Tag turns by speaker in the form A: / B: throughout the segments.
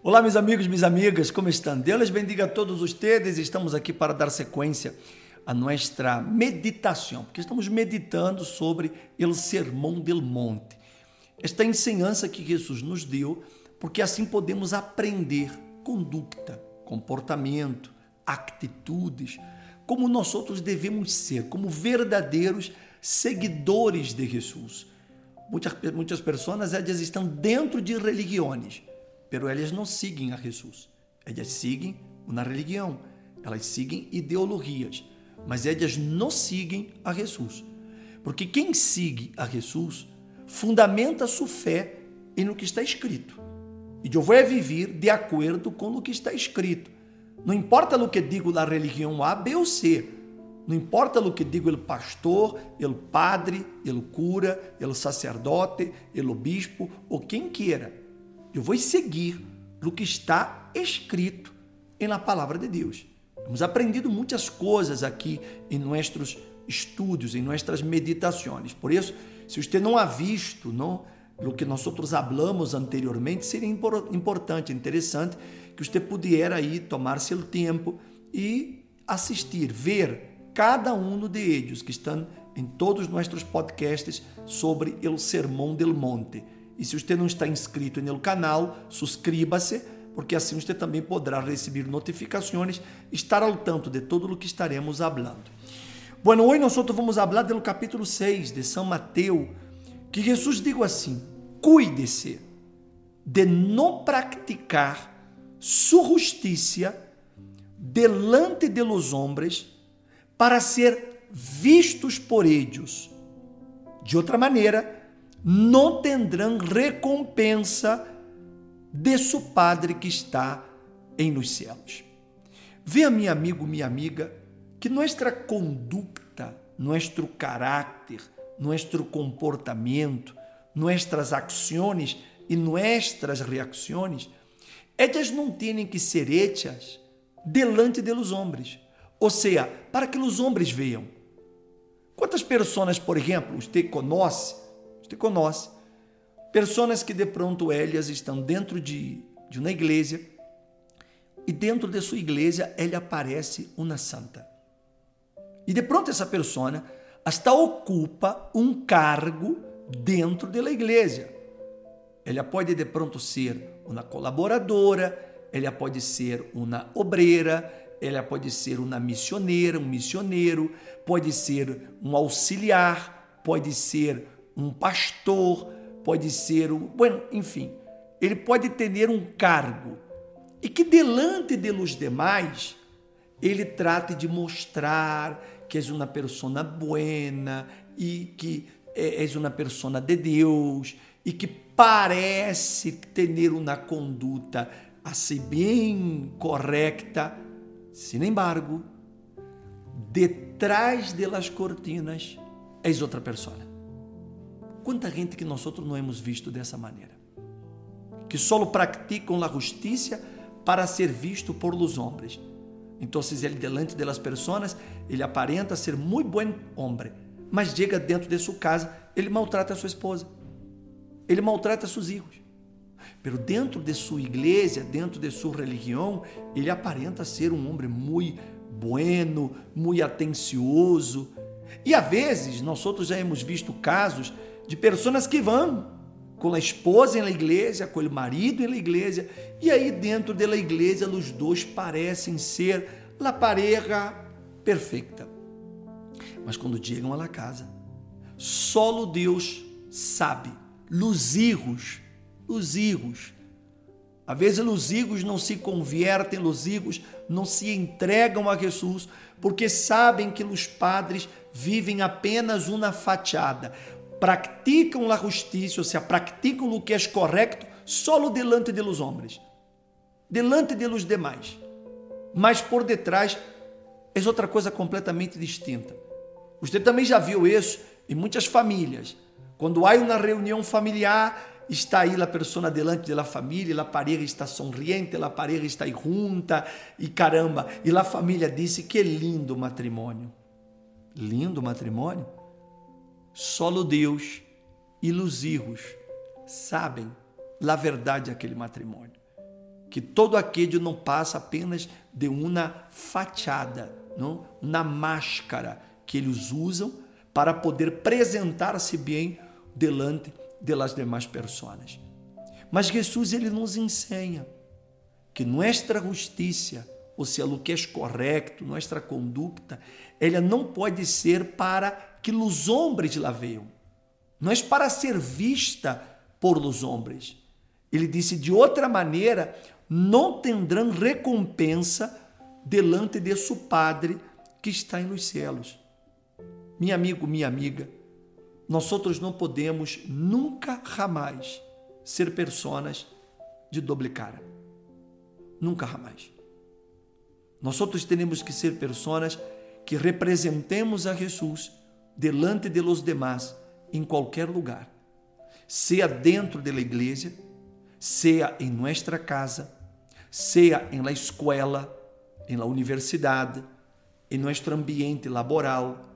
A: Olá, meus amigos, minhas amigas, como estão? Deus bendiga a todos ustedes. Estamos aqui para dar sequência a nossa meditação, porque estamos meditando sobre o Sermão del Monte. Esta ensinança que Jesus nos deu, porque assim podemos aprender conduta, comportamento, atitudes, como nós outros devemos ser, como verdadeiros seguidores de Jesus. Muitas, muitas pessoas elas estão dentro de religiões, pero elas não seguem a Jesus. Elas seguem uma religião, elas seguem ideologias, mas elas não seguem a Jesus. Porque quem segue a Jesus fundamenta sua fé em no que está escrito. E eu vou viver de acordo com o que está escrito. Não importa o que digo da religião A, B ou C. Não importa o que digo o pastor, o padre, o cura, o sacerdote, o bispo ou quem queira. Eu vou seguir o que está escrito na palavra de Deus. Temos aprendido muitas coisas aqui em nossos estudos, em nossas meditações. Por isso, se você não ha visto não, o que nós outros hablamos anteriormente, seria importante, interessante que você pudesse aí tomar-se o tempo e assistir, ver cada um de eles que estão em todos os nossos podcasts sobre o Sermão del Monte. E se você não está inscrito no canal, suscríba-se, porque assim você também poderá receber notificações, estar ao tanto de tudo o que estaremos falando. Bueno, hoje nós vamos falar do capítulo 6 de São Mateus, que Jesus digo assim: cuide-se de não praticar sua justiça delante de los homens para ser vistos por eles. De outra maneira, não terão recompensa de seu Padre que está em nos céus. Vê, meu amigo, minha amiga, que nossa conduta, nosso caráter, nosso comportamento, nossas ações e nossas reações, elas não têm que ser hechas delante de los homens ou seja, para que os homens vejam. Quantas pessoas, por exemplo, você conhece, você conhece, pessoas que de pronto elas estão dentro de, de uma igreja e dentro de sua igreja ela aparece uma santa. E de pronto essa pessoa hasta ocupa um cargo dentro da igreja. Ela pode de pronto ser uma colaboradora, ela pode ser uma obreira, ela pode ser uma missioneira, um missioneiro, pode ser um auxiliar, pode ser um pastor, pode ser um, bueno, enfim, ele pode ter um cargo e que delante de los demais ele trate de mostrar que é uma pessoa buena e que é, é uma pessoa de Deus e que parece ter uma conduta assim bem correta sin embargo, detrás de las cortinas és outra pessoa. Quanta gente que nós outros não hemos visto dessa maneira, que só praticam a justiça para ser visto por los homens. Então, ele delante de las pessoas, ele aparenta ser muito bom homem, mas chega dentro de sua casa, ele maltrata a sua esposa, ele maltrata seus filhos. Pero dentro de sua igreja, dentro de sua religião, ele aparenta ser um homem muito bueno, muito atencioso. E às vezes, nós outros já hemos visto casos de pessoas que vão com a esposa na igreja, com o marido na igreja, e aí dentro da igreja os dois parecem ser a pareja perfeita. Mas quando chegam à casa, só Deus sabe, los hijos os higos. Às vezes os higos não se convertem, os higos não se entregam a Jesus, porque sabem que os padres vivem apenas uma fachada, praticam a justiça, ou seja, praticam o que é correto solo delante de los homens, delante de los demais. Mas por detrás é outra coisa completamente distinta. Você também já viu isso em muitas famílias. Quando há uma reunião familiar, está aí a pessoa delante da família, a pareja está sonriente, a pareja está junta e caramba, e a família disse que lindo matrimônio. Lindo matrimônio? Solo Deus e os filhos sabem a verdade daquele matrimônio. que todo aquele não passa apenas de uma fachada, não? uma máscara que eles usam para poder apresentar-se bem delante das demais pessoas. Mas Jesus ele nos ensina que nossa justiça, ou seja, o que é correto, nossa conduta, ela não pode ser para que os homens la vejam. Não é para ser vista por os homens. Ele disse de outra maneira, não tendrão recompensa delante de seu Padre que está nos céus. Meu amigo, minha amiga, nós outros não podemos nunca jamais ser personas de doble cara. Nunca jamais. Nós outros temos que ser personas que representemos a Jesus delante de los demás em qualquer lugar, seja dentro da igreja, seja em nossa casa, seja em la escola, em la universidade, em nosso ambiente laboral,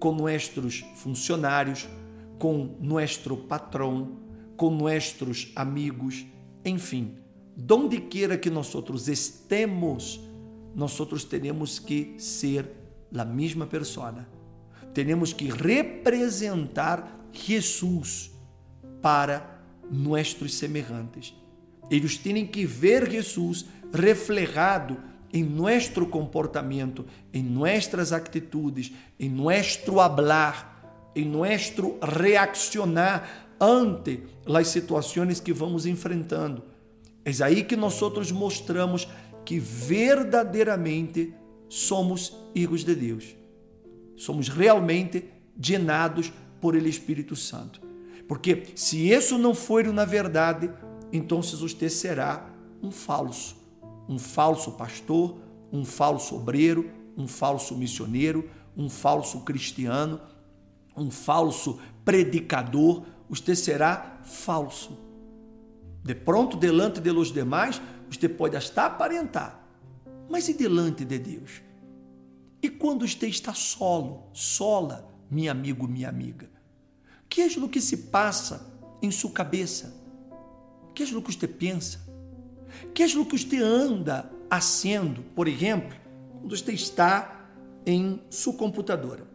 A: com nossos funcionários, com nosso patrão, com nossos amigos, enfim, donde quiera que nós estemos, nós teremos que ser a mesma pessoa. Temos que representar Jesus para nossos semelhantes. Eles têm que ver Jesus reflejado em nosso comportamento, em nossas atitudes, em nosso hablar, em nosso reaccionar ante as situações que vamos enfrentando. É aí que nós mostramos que verdadeiramente somos filhos de Deus. Somos realmente llenados por ele Espírito Santo. Porque se isso não for na verdade, então você será um falso, um falso pastor, um falso obreiro, um falso missioneiro, um falso cristiano, um falso predicador, você será falso. De pronto, delante de los demais, você pode até aparentar, mas e delante de Deus? E quando você está solo, sola, meu amigo, minha amiga? Que é o que se passa em sua cabeça? Que é o que você pensa? Que é o que você anda haciendo, por exemplo, quando você está em sua computadora,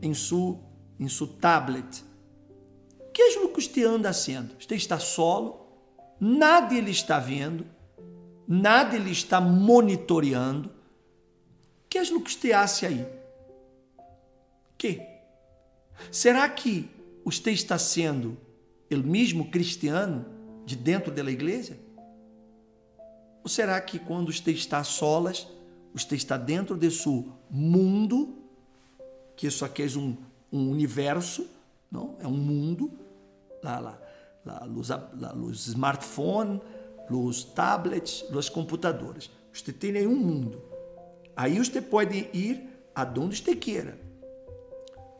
A: em sua, em sua tablet? Que é o que você anda haciendo? Você está solo, nada ele está vendo, nada ele está monitoreando. Que você hace aí? Que? Será que você está sendo o mesmo cristiano de dentro da igreja? Ou será que quando você está solas, você está dentro de seu mundo, que isso aqui é um, um universo, não? É um mundo, lá, lá, lá, os, lá, smartphones, os tablets, os computadores. Você tem nenhum mundo. Aí você pode ir aonde você queira.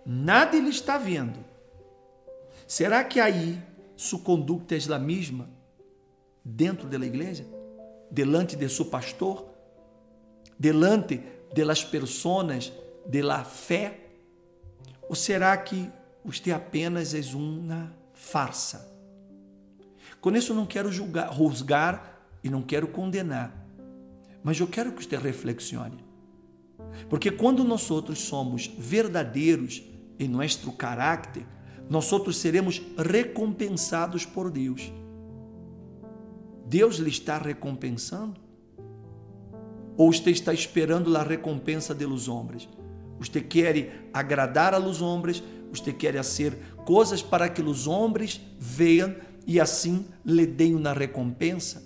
A: Nada ele está vendo. Será que aí sua conduta é a mesma dentro da igreja? Delante de seu pastor? Delante de las personas de la fé? Ou será que você apenas é uma farsa? Com isso não quero julgar, rusgar e não quero condenar, mas eu quero que você reflexione. Porque quando nós outros somos verdadeiros em nosso caráter, nós outros seremos recompensados por Deus. Deus lhe está recompensando? Ou você está esperando a recompensa dos homens? Você quer agradar a los homens? Você quer fazer coisas para que os homens vejam e assim lhe deem uma recompensa?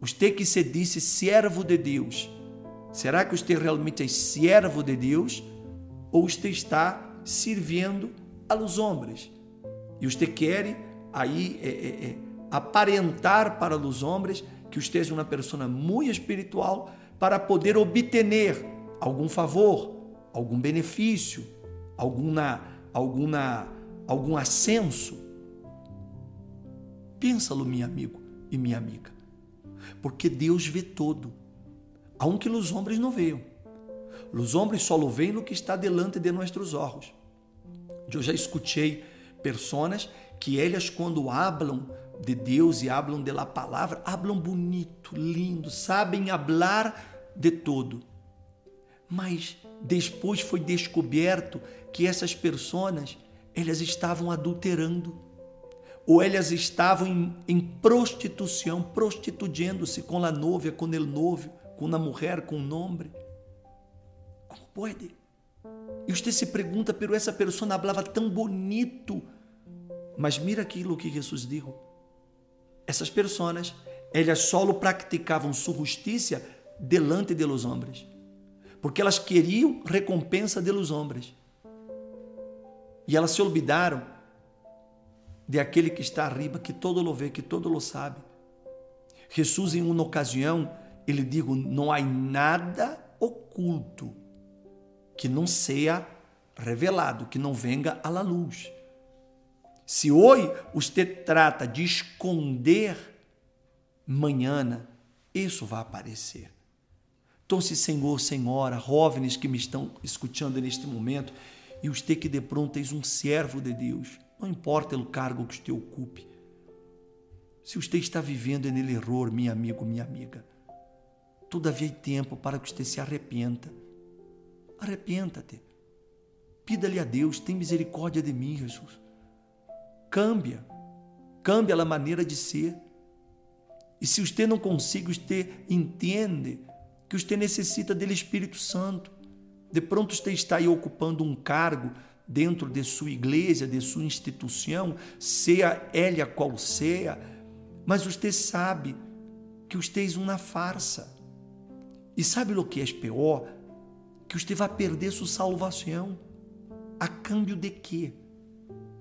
A: Você que se disse servo de Deus, será que você realmente é servo de Deus? Ou você está servindo a los homens. E você quer aí é, é, é, aparentar para os homens que você é uma pessoa muito espiritual para poder obter algum favor, algum benefício, alguma, alguma, algum ascenso. Pensa-lo, meu amigo e minha amiga, porque Deus vê todo, aunque os homens não vejam. Os homens só lo veem no que está delante de nossos olhos. Eu já escutei pessoas que elas, quando hablam de Deus e hablam de la palavra, hablam bonito, lindo, sabem hablar de todo. Mas depois foi descoberto que essas pessoas, elas estavam adulterando ou elas estavam em, em prostituição, prostituindo-se com a novia, com o noivo, com a mulher, com o homem. Como pode? E você se pergunta, pero essa pessoa falava tão bonito. Mas mira aquilo que Jesus disse. Essas pessoas, elas só praticavam sua justiça delante de los homens. Porque elas queriam recompensa de los homens. E elas se olvidaram de aquele que está arriba, que todo lo vê, que todo lo sabe. Jesus, em uma ocasião, ele digo: não há nada oculto que não seja revelado, que não venga à luz. Se hoje você trata de esconder, manhã isso vai aparecer. Então, se Senhor, Senhora, jovens que me estão escutando neste momento, e você que de pronto és um servo de Deus, não importa o cargo que você ocupe, se você está vivendo nele erro, meu amigo, minha amiga, todavia tempo para que você se arrependa. Arrependa-te. Pida-lhe a Deus, tem misericórdia de mim, Jesus. Cambia. Cambia a maneira de ser. E se você não consegue, você entende que você necessita do Espírito Santo. De pronto você está aí ocupando um cargo dentro de sua igreja, de sua instituição, seja ela qual seja, mas você sabe que você é uma farsa. E sabe o que é pior? Que você vai perder sua salvação. A câmbio de quê?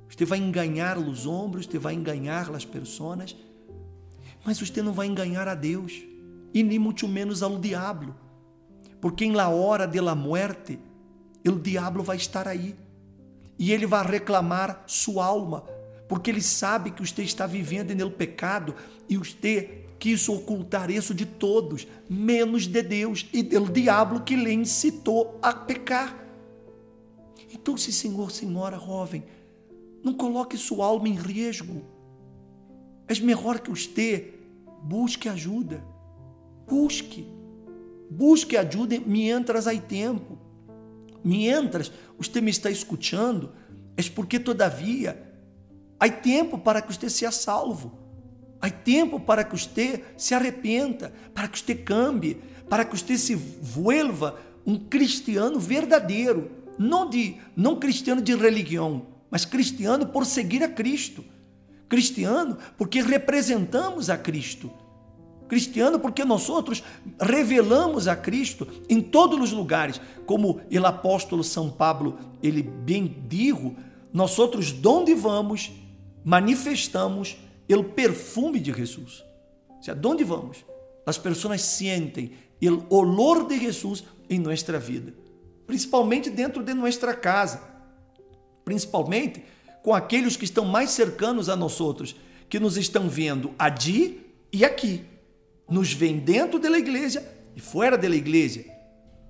A: Você vai enganar os ombros, você vai enganar as pessoas, mas você não vai enganar a Deus e nem muito menos ao diabo, porque em la hora de la o diabo vai estar aí e ele vai reclamar sua alma, porque ele sabe que você está vivendo no pecado e você quis ocultar isso de todos, menos de Deus e do diabo que lhe incitou a pecar. Então, se senhor, senhora, jovem, não coloque sua alma em risco. É melhor que você busque ajuda. Busque. Busque ajuda mientras há tempo. Mientras você me está escutando, é porque todavia há tempo para que você seja salvo. Há tempo para que você se arrependa, para que você cambie, para que você se vuelva um cristiano verdadeiro, não de não cristiano de religião, mas cristiano por seguir a Cristo. Cristiano porque representamos a Cristo. Cristiano porque nós outros revelamos a Cristo em todos os lugares, como o apóstolo São Pablo, ele bem digo, nós outros onde vamos, manifestamos o perfume de Jesus. Se aonde vamos, as pessoas sentem o olor de Jesus em nossa vida, principalmente dentro de nossa casa, principalmente com aqueles que estão mais cercanos a nós outros, que nos estão vendo ali e aqui nos vem dentro da igreja e fora da igreja.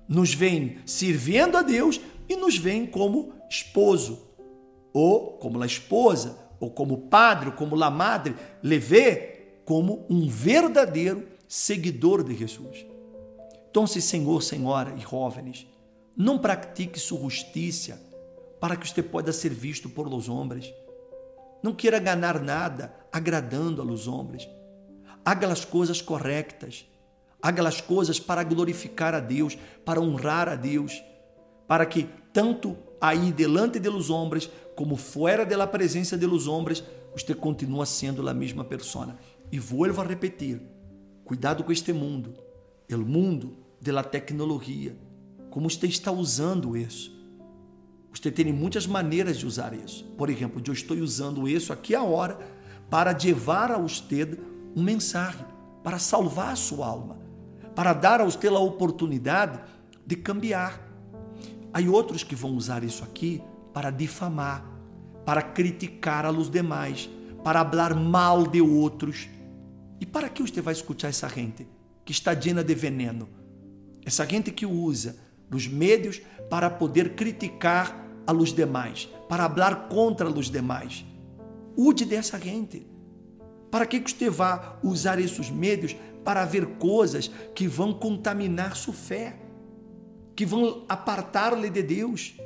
A: Nos vem servindo a Deus e nos vem como esposo, ou como a esposa, ou como padre, ou como la madre, levê como um verdadeiro seguidor de Jesus. Então, se Senhor, Senhora e jovens, não pratique sua justiça para que você possa ser visto por los homens. Não queira ganhar nada agradando a los homens haga as coisas corretas, haga as coisas para glorificar a Deus, para honrar a Deus, para que tanto aí delante de los homens como fora da presença de los homens, você continua sendo a mesma persona. E vuelvo a repetir, cuidado com este mundo, o mundo da tecnologia, como você está usando isso. Você tem muitas maneiras de usar isso. Por exemplo, eu estou usando isso aqui agora para levar a você um mensagem para salvar a sua alma, para dar a você a oportunidade de cambiar. Há outros que vão usar isso aqui para difamar, para criticar a los demais, para falar mal de outros. E para que você vai escutar essa gente que está llena de veneno? Essa gente que usa os médios para poder criticar a los demais, para falar contra os demais. Ude dessa gente Para que você vai usar esses meios para ver coisas que vão contaminar sua fé, que vão apartar-lhe de Deus,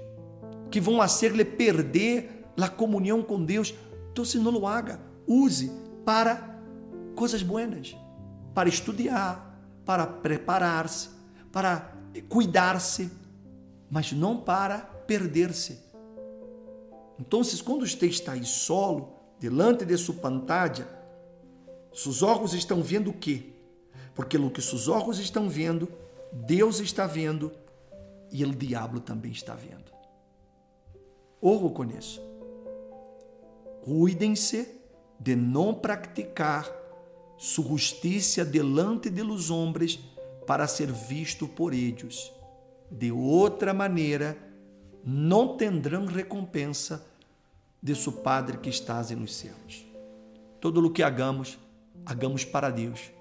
A: que vão fazer-lhe perder a comunhão com Deus? Então, se não o haga, use para coisas buenas, para estudar, para preparar-se, para cuidar-se, mas não para perder-se. Então, quando você está aí solo, delante de sua pantalla, seus olhos estão vendo o quê? Porque o que seus olhos estão vendo, Deus está vendo e o diabo também está vendo. Ojo isso. Cuidem-se de não praticar sua justiça delante de los homens para ser visto por eles. De outra maneira, não tendrão recompensa de seu Padre que estás nos céus. Todo o que hagamos, hagamos para Deus,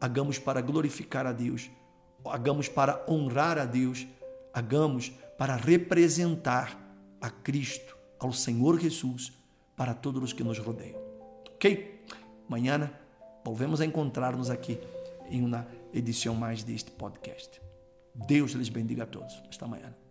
A: hagamos para glorificar a Deus, hagamos para honrar a Deus, hagamos para representar a Cristo, ao Senhor Jesus, para todos os que nos rodeiam. Ok? Amanhã volvemos a encontrar-nos aqui em uma edição mais deste podcast. Deus lhes bendiga a todos. Hasta amanhã.